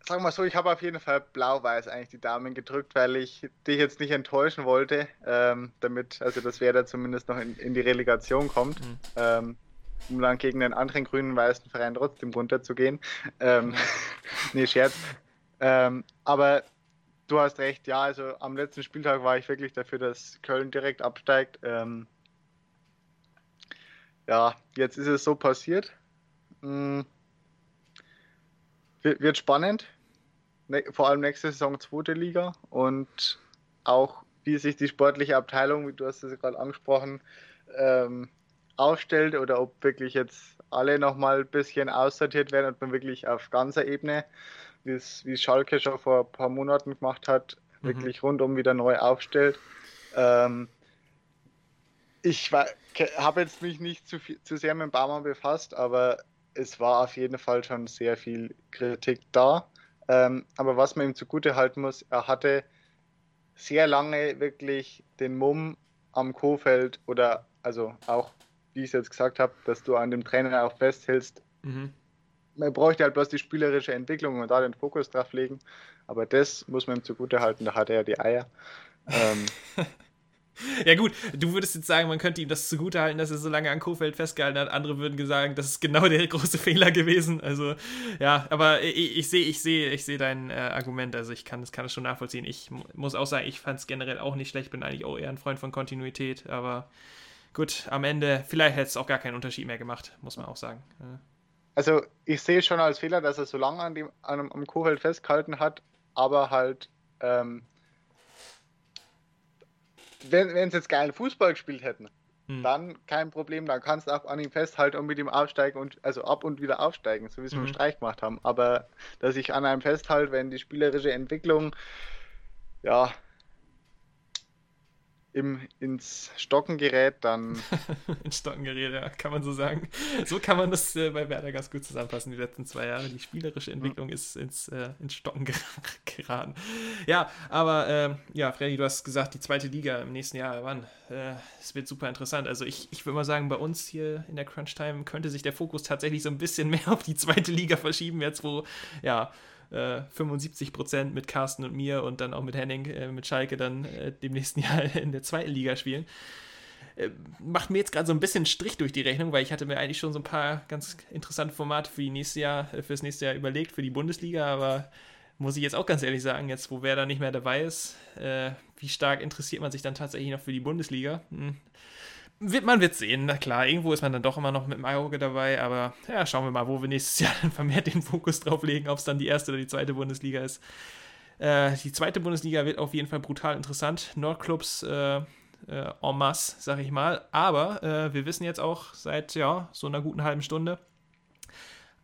Sagen wir mal so, ich habe auf jeden Fall blau-weiß eigentlich die Daumen gedrückt, weil ich dich jetzt nicht enttäuschen wollte, ähm, damit, also das wäre da zumindest noch in, in die Relegation kommt. Mhm. Ähm, um dann gegen einen anderen grünen weißen Verein trotzdem runterzugehen. Ähm, nee, Scherz. Ähm, aber du hast recht, ja, also am letzten Spieltag war ich wirklich dafür, dass Köln direkt absteigt. Ähm, ja, jetzt ist es so passiert. Hm. Wird spannend. Ne vor allem nächste Saison zweite Liga und auch wie sich die sportliche Abteilung, wie du hast es gerade angesprochen, ähm, aufstellt oder ob wirklich jetzt alle nochmal ein bisschen aussortiert werden und man wirklich auf ganzer Ebene, wie es Schalke schon vor ein paar Monaten gemacht hat, mhm. wirklich rundum wieder neu aufstellt. Ähm, ich habe jetzt mich nicht zu, viel, zu sehr mit dem Baumann befasst, aber es war auf jeden Fall schon sehr viel Kritik da. Ähm, aber was man ihm zugute halten muss, er hatte sehr lange wirklich den Mumm am Kofeld oder also auch wie ich es jetzt gesagt habe, dass du an dem Trainer auch festhältst. Mhm. Man bräuchte halt bloß die spielerische Entwicklung und da den Fokus drauf legen. Aber das muss man ihm zugute halten, da hat er ja die Eier. Ähm, ja gut, du würdest jetzt sagen, man könnte ihm das zugute halten, dass er so lange an Kofeld festgehalten hat. Andere würden sagen, das ist genau der große Fehler gewesen. Also ja, aber ich, sehe, ich sehe, ich sehe dein äh, Argument. Also ich kann das, kann das schon nachvollziehen. Ich muss auch sagen, ich fand es generell auch nicht schlecht. Bin eigentlich auch eher ein Freund von Kontinuität, aber gut, am Ende, vielleicht hätte es auch gar keinen Unterschied mehr gemacht, muss man auch sagen. Also ich sehe schon als Fehler, dass er so lange an dem, an, am Koheld festgehalten hat, aber halt, ähm, wenn, wenn sie jetzt geilen Fußball gespielt hätten, hm. dann kein Problem, dann kannst du auch an ihm festhalten und mit ihm aufsteigen und also ab und wieder aufsteigen, so wie sie mhm. mit Streich gemacht haben. Aber dass ich an einem festhalte, wenn die spielerische Entwicklung ja im, ins Stocken gerät, dann. ins Stocken gerät, ja, kann man so sagen. So kann man das äh, bei Werder ganz gut zusammenfassen, die letzten zwei Jahre. Die spielerische Entwicklung mhm. ist ins, äh, ins Stocken geraten. Ja, aber äh, ja, Freddy, du hast gesagt, die zweite Liga im nächsten Jahr, wann? Äh, es wird super interessant. Also ich, ich würde mal sagen, bei uns hier in der Crunch Time könnte sich der Fokus tatsächlich so ein bisschen mehr auf die zweite Liga verschieben, jetzt wo, ja, 75 äh, Prozent mit Carsten und mir und dann auch mit Henning, äh, mit Schalke dann äh, dem nächsten Jahr in der zweiten Liga spielen. Äh, macht mir jetzt gerade so ein bisschen Strich durch die Rechnung, weil ich hatte mir eigentlich schon so ein paar ganz interessante Formate für Jahr, äh, nächste Jahr überlegt, für die Bundesliga, aber muss ich jetzt auch ganz ehrlich sagen, jetzt wo wer da nicht mehr dabei ist, wie stark interessiert man sich dann tatsächlich noch für die Bundesliga? Hm wird, man wird sehen, na klar, irgendwo ist man dann doch immer noch mit dem Auge dabei, aber ja, schauen wir mal, wo wir nächstes Jahr dann vermehrt den Fokus drauf legen, ob es dann die erste oder die zweite Bundesliga ist. Äh, die zweite Bundesliga wird auf jeden Fall brutal interessant. Nordclubs äh, äh, en masse, sag ich mal. Aber äh, wir wissen jetzt auch seit ja, so einer guten halben Stunde,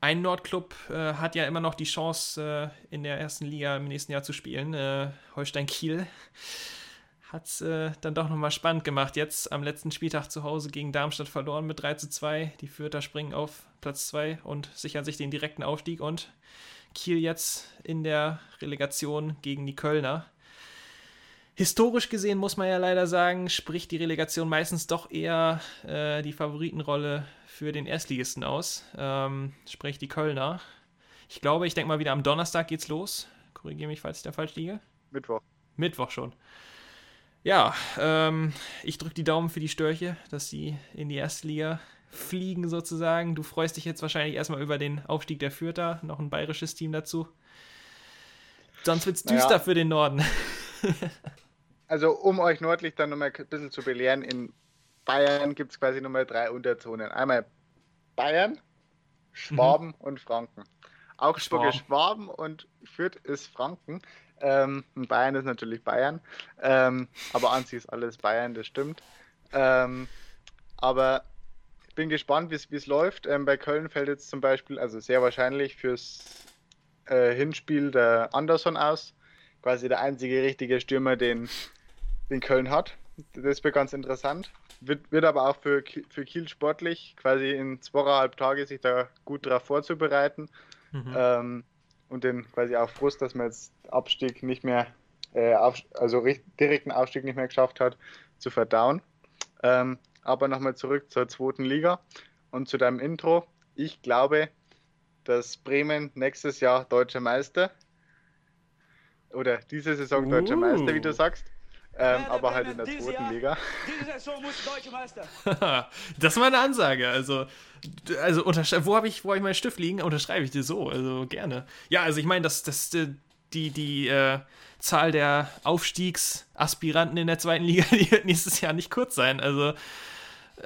ein Nordclub äh, hat ja immer noch die Chance, äh, in der ersten Liga im nächsten Jahr zu spielen. Äh, Holstein Kiel hat es äh, dann doch nochmal spannend gemacht. Jetzt am letzten Spieltag zu Hause gegen Darmstadt verloren mit 3 zu 2. Die Fürther springen auf Platz 2 und sichern sich den direkten Aufstieg und Kiel jetzt in der Relegation gegen die Kölner. Historisch gesehen muss man ja leider sagen, spricht die Relegation meistens doch eher äh, die Favoritenrolle für den Erstligisten aus, ähm, sprich die Kölner. Ich glaube, ich denke mal wieder am Donnerstag geht's los. Korrigiere mich, falls ich da falsch liege. Mittwoch. Mittwoch schon. Ja, ähm, ich drücke die Daumen für die Störche, dass sie in die erste Liga fliegen sozusagen. Du freust dich jetzt wahrscheinlich erstmal über den Aufstieg der Fürther, noch ein bayerisches Team dazu. Sonst wird es düster für den Norden. also um euch nördlich dann nochmal ein bisschen zu belehren, in Bayern gibt es quasi nochmal drei Unterzonen. Einmal Bayern, Schwaben mhm. und Franken. Augsburg ist Schwaben und Fürth ist Franken. Ähm, Bayern ist natürlich Bayern. Ähm, aber an sich ist alles Bayern, das stimmt. Ähm, aber ich bin gespannt, wie es läuft. Ähm, bei Köln fällt jetzt zum Beispiel, also sehr wahrscheinlich fürs äh, Hinspiel der Anderson aus. Quasi der einzige richtige Stürmer, den, den Köln hat. Das wird ganz interessant. Wird, wird aber auch für, für Kiel sportlich, quasi in zweieinhalb Tage sich da gut darauf vorzubereiten. Mhm. Und den quasi auch Frust, dass man jetzt Abstieg nicht mehr, äh, auf, also direkten Aufstieg nicht mehr geschafft hat, zu verdauen. Ähm, aber nochmal zurück zur zweiten Liga und zu deinem Intro. Ich glaube, dass Bremen nächstes Jahr deutscher Meister oder diese Saison uh. deutscher Meister, wie du sagst. Ähm, aber halt in der zweiten Liga. Diese Saison muss deutsche Meister. das war eine Ansage. Also, also wo habe ich, wo hab ich meinen Stift liegen? Unterschreibe ich dir so. Also gerne. Ja, also ich meine, dass das, äh, die, die äh, Zahl der Aufstiegsaspiranten in der zweiten Liga, die wird nächstes Jahr nicht kurz sein. Also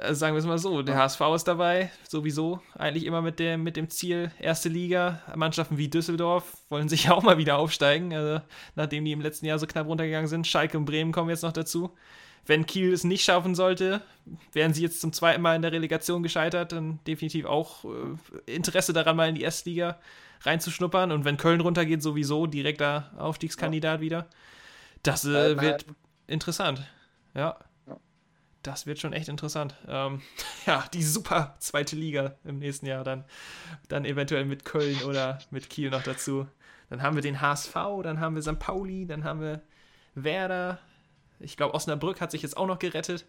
also sagen wir es mal so, der HSV ist dabei, sowieso eigentlich immer mit dem, mit dem Ziel erste Liga. Mannschaften wie Düsseldorf wollen sich ja auch mal wieder aufsteigen, also nachdem die im letzten Jahr so knapp runtergegangen sind. Schalke und Bremen kommen jetzt noch dazu. Wenn Kiel es nicht schaffen sollte, wären sie jetzt zum zweiten Mal in der Relegation gescheitert, dann definitiv auch äh, Interesse daran, mal in die Erstliga reinzuschnuppern. Und wenn Köln runtergeht, sowieso direkter Aufstiegskandidat ja. wieder. Das äh, wird interessant. Ja das wird schon echt interessant. Ähm, ja, die super zweite Liga im nächsten Jahr dann, dann eventuell mit Köln oder mit Kiel noch dazu. Dann haben wir den HSV, dann haben wir St. Pauli, dann haben wir Werder. Ich glaube, Osnabrück hat sich jetzt auch noch gerettet.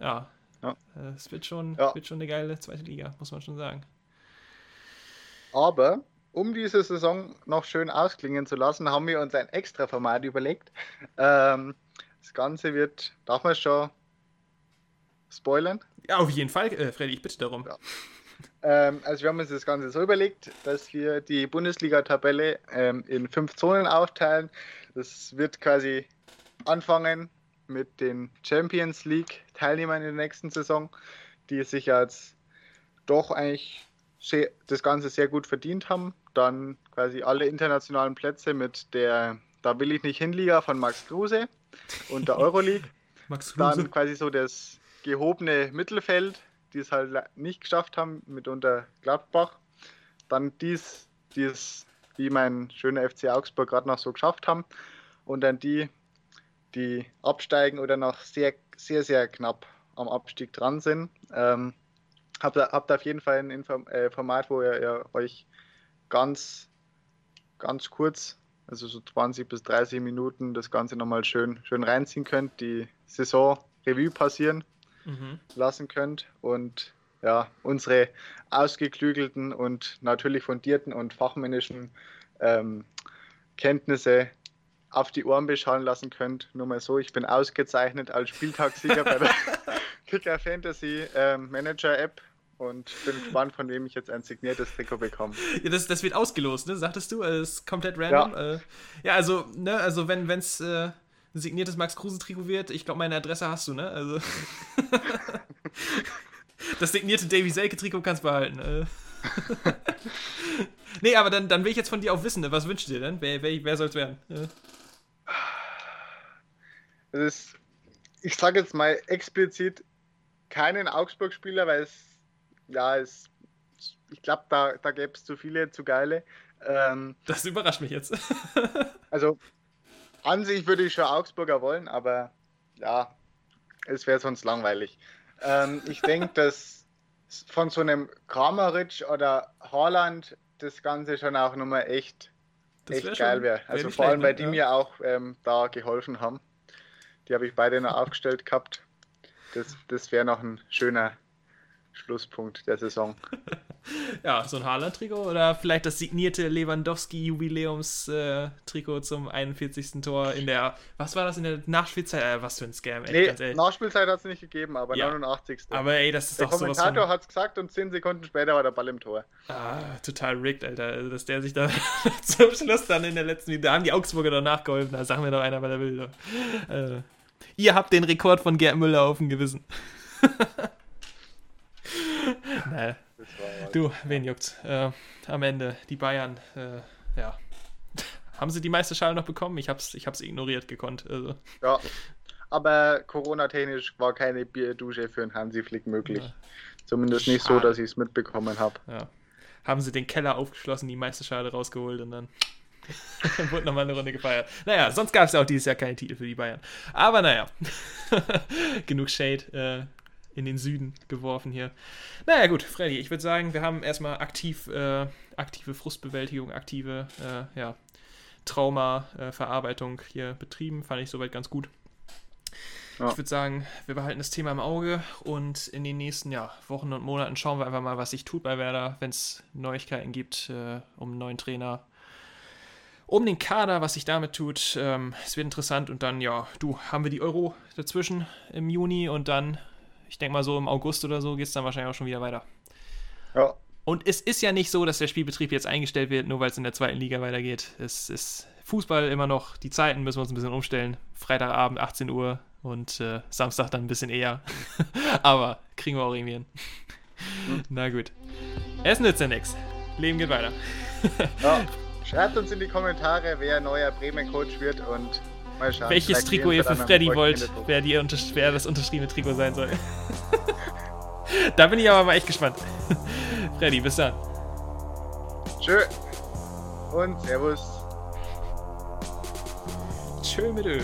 Ja, ja. Es wird schon, ja. wird schon eine geile zweite Liga, muss man schon sagen. Aber um diese Saison noch schön ausklingen zu lassen, haben wir uns ein extra Format überlegt. Ähm, das Ganze wird, darf man schon spoilern? Ja, auf jeden Fall, äh, Freddy, ich bitte darum. Ja. Ähm, also wir haben uns das Ganze so überlegt, dass wir die Bundesliga-Tabelle ähm, in fünf Zonen aufteilen. Das wird quasi anfangen mit den Champions League-Teilnehmern in der nächsten Saison, die sich jetzt doch eigentlich das Ganze sehr gut verdient haben. Dann quasi alle internationalen Plätze mit der Da will ich nicht hinliga von Max Kruse und der Euroleague. Max Kruse. Dann quasi so das gehobene Mittelfeld, die es halt nicht geschafft haben, mitunter Gladbach. Dann dies, die es wie mein schöner FC Augsburg gerade noch so geschafft haben. Und dann die, die absteigen oder noch sehr, sehr, sehr knapp am Abstieg dran sind. Ähm, habt, habt auf jeden Fall ein Inform äh, Format, wo ihr, ihr, euch ganz, ganz kurz, also so 20 bis 30 Minuten, das Ganze nochmal schön, schön reinziehen könnt, die Saison Revue passieren mhm. lassen könnt und ja, unsere ausgeklügelten und natürlich fundierten und fachmännischen ähm, Kenntnisse auf die Ohren beschallen lassen könnt. Nur mal so, ich bin ausgezeichnet als Spieltagssieger bei der Kicker Fantasy äh, Manager App und bin gespannt, von wem ich jetzt ein signiertes Trikot bekomme. Ja, das, das wird ausgelost, ne? Sagtest du? Also, ist komplett random. Ja, äh, ja also, ne, also wenn es äh, ein signiertes Max Kruse-Trikot wird, ich glaube, meine Adresse hast du, ne? Also. das signierte Davy Selke-Trikot kannst du behalten. Äh. nee, aber dann, dann will ich jetzt von dir auch wissen, ne? was wünschst du dir denn? Wer, wer, wer soll es werden? Ja. Es ist, ich sage jetzt mal explizit keinen Augsburg-Spieler, weil es, ja, es, ich glaube, da, da gäbe es zu viele, zu geile. Ähm, das überrascht mich jetzt. also, an sich würde ich schon Augsburger wollen, aber ja, es wäre sonst langweilig. Ähm, ich denke, dass von so einem Kramaric oder Haaland das Ganze schon auch nochmal echt, echt geil wäre. Also vor allem, weil die ja. mir auch ähm, da geholfen haben. Die habe ich beide noch aufgestellt gehabt. Das, das wäre noch ein schöner Schlusspunkt der Saison. ja, so ein Haaland-Trikot oder vielleicht das signierte Lewandowski-Jubiläums-Trikot zum 41. Tor in der, was war das in der Nachspielzeit? Äh, was für ein Scam, ey, nee, Nachspielzeit hat es nicht gegeben, aber ja. 89. Aber ey, das ist der doch sowas Der Kommentator hat es gesagt und 10 Sekunden später war der Ball im Tor. Ah, total rigged, Alter. Also, dass der sich da zum Schluss dann in der letzten, da haben die Augsburger doch nachgeholfen, da sagen wir doch einer, weil er will. Äh, ihr habt den Rekord von Gerd Müller auf dem Gewissen. naja. Du, wen juckt's? Äh, am Ende, die Bayern, äh, ja. Haben sie die Meisterschale noch bekommen? Ich hab's, ich hab's ignoriert gekonnt. Also. Ja, aber Corona-technisch war keine Bierdusche für einen Hansi Flick möglich. Ja. Zumindest nicht so, dass ich es mitbekommen habe. Ja. Haben sie den Keller aufgeschlossen, die Meisterschale rausgeholt und dann wurde nochmal eine Runde gefeiert. Naja, sonst gab es ja auch dieses Jahr keinen Titel für die Bayern. Aber naja, genug Shade. Äh, in den Süden geworfen hier. Naja, gut, Freddy, ich würde sagen, wir haben erstmal aktiv, äh, aktive Frustbewältigung, aktive äh, ja, Traumaverarbeitung äh, hier betrieben. Fand ich soweit ganz gut. Ja. Ich würde sagen, wir behalten das Thema im Auge und in den nächsten ja, Wochen und Monaten schauen wir einfach mal, was sich tut bei Werder, wenn es Neuigkeiten gibt äh, um einen neuen Trainer, um den Kader, was sich damit tut. Ähm, es wird interessant und dann, ja, du, haben wir die Euro dazwischen im Juni und dann ich denke mal so im August oder so geht es dann wahrscheinlich auch schon wieder weiter. Ja. Und es ist ja nicht so, dass der Spielbetrieb jetzt eingestellt wird, nur weil es in der zweiten Liga weitergeht. Es ist Fußball immer noch, die Zeiten müssen wir uns ein bisschen umstellen. Freitagabend 18 Uhr und äh, Samstag dann ein bisschen eher. Aber kriegen wir auch irgendwie hin. Mhm. Na gut. Es nützt ja nichts. Leben geht weiter. ja. Schreibt uns in die Kommentare, wer neuer Bremen-Coach wird und schauen. Welches Trikot ihr für Freddy wollt, wer, die wer das unterschriebene Trikot sein soll. da bin ich aber mal echt gespannt. Freddy, bis dann. Tschö. Und Servus. Tschö mit Ö.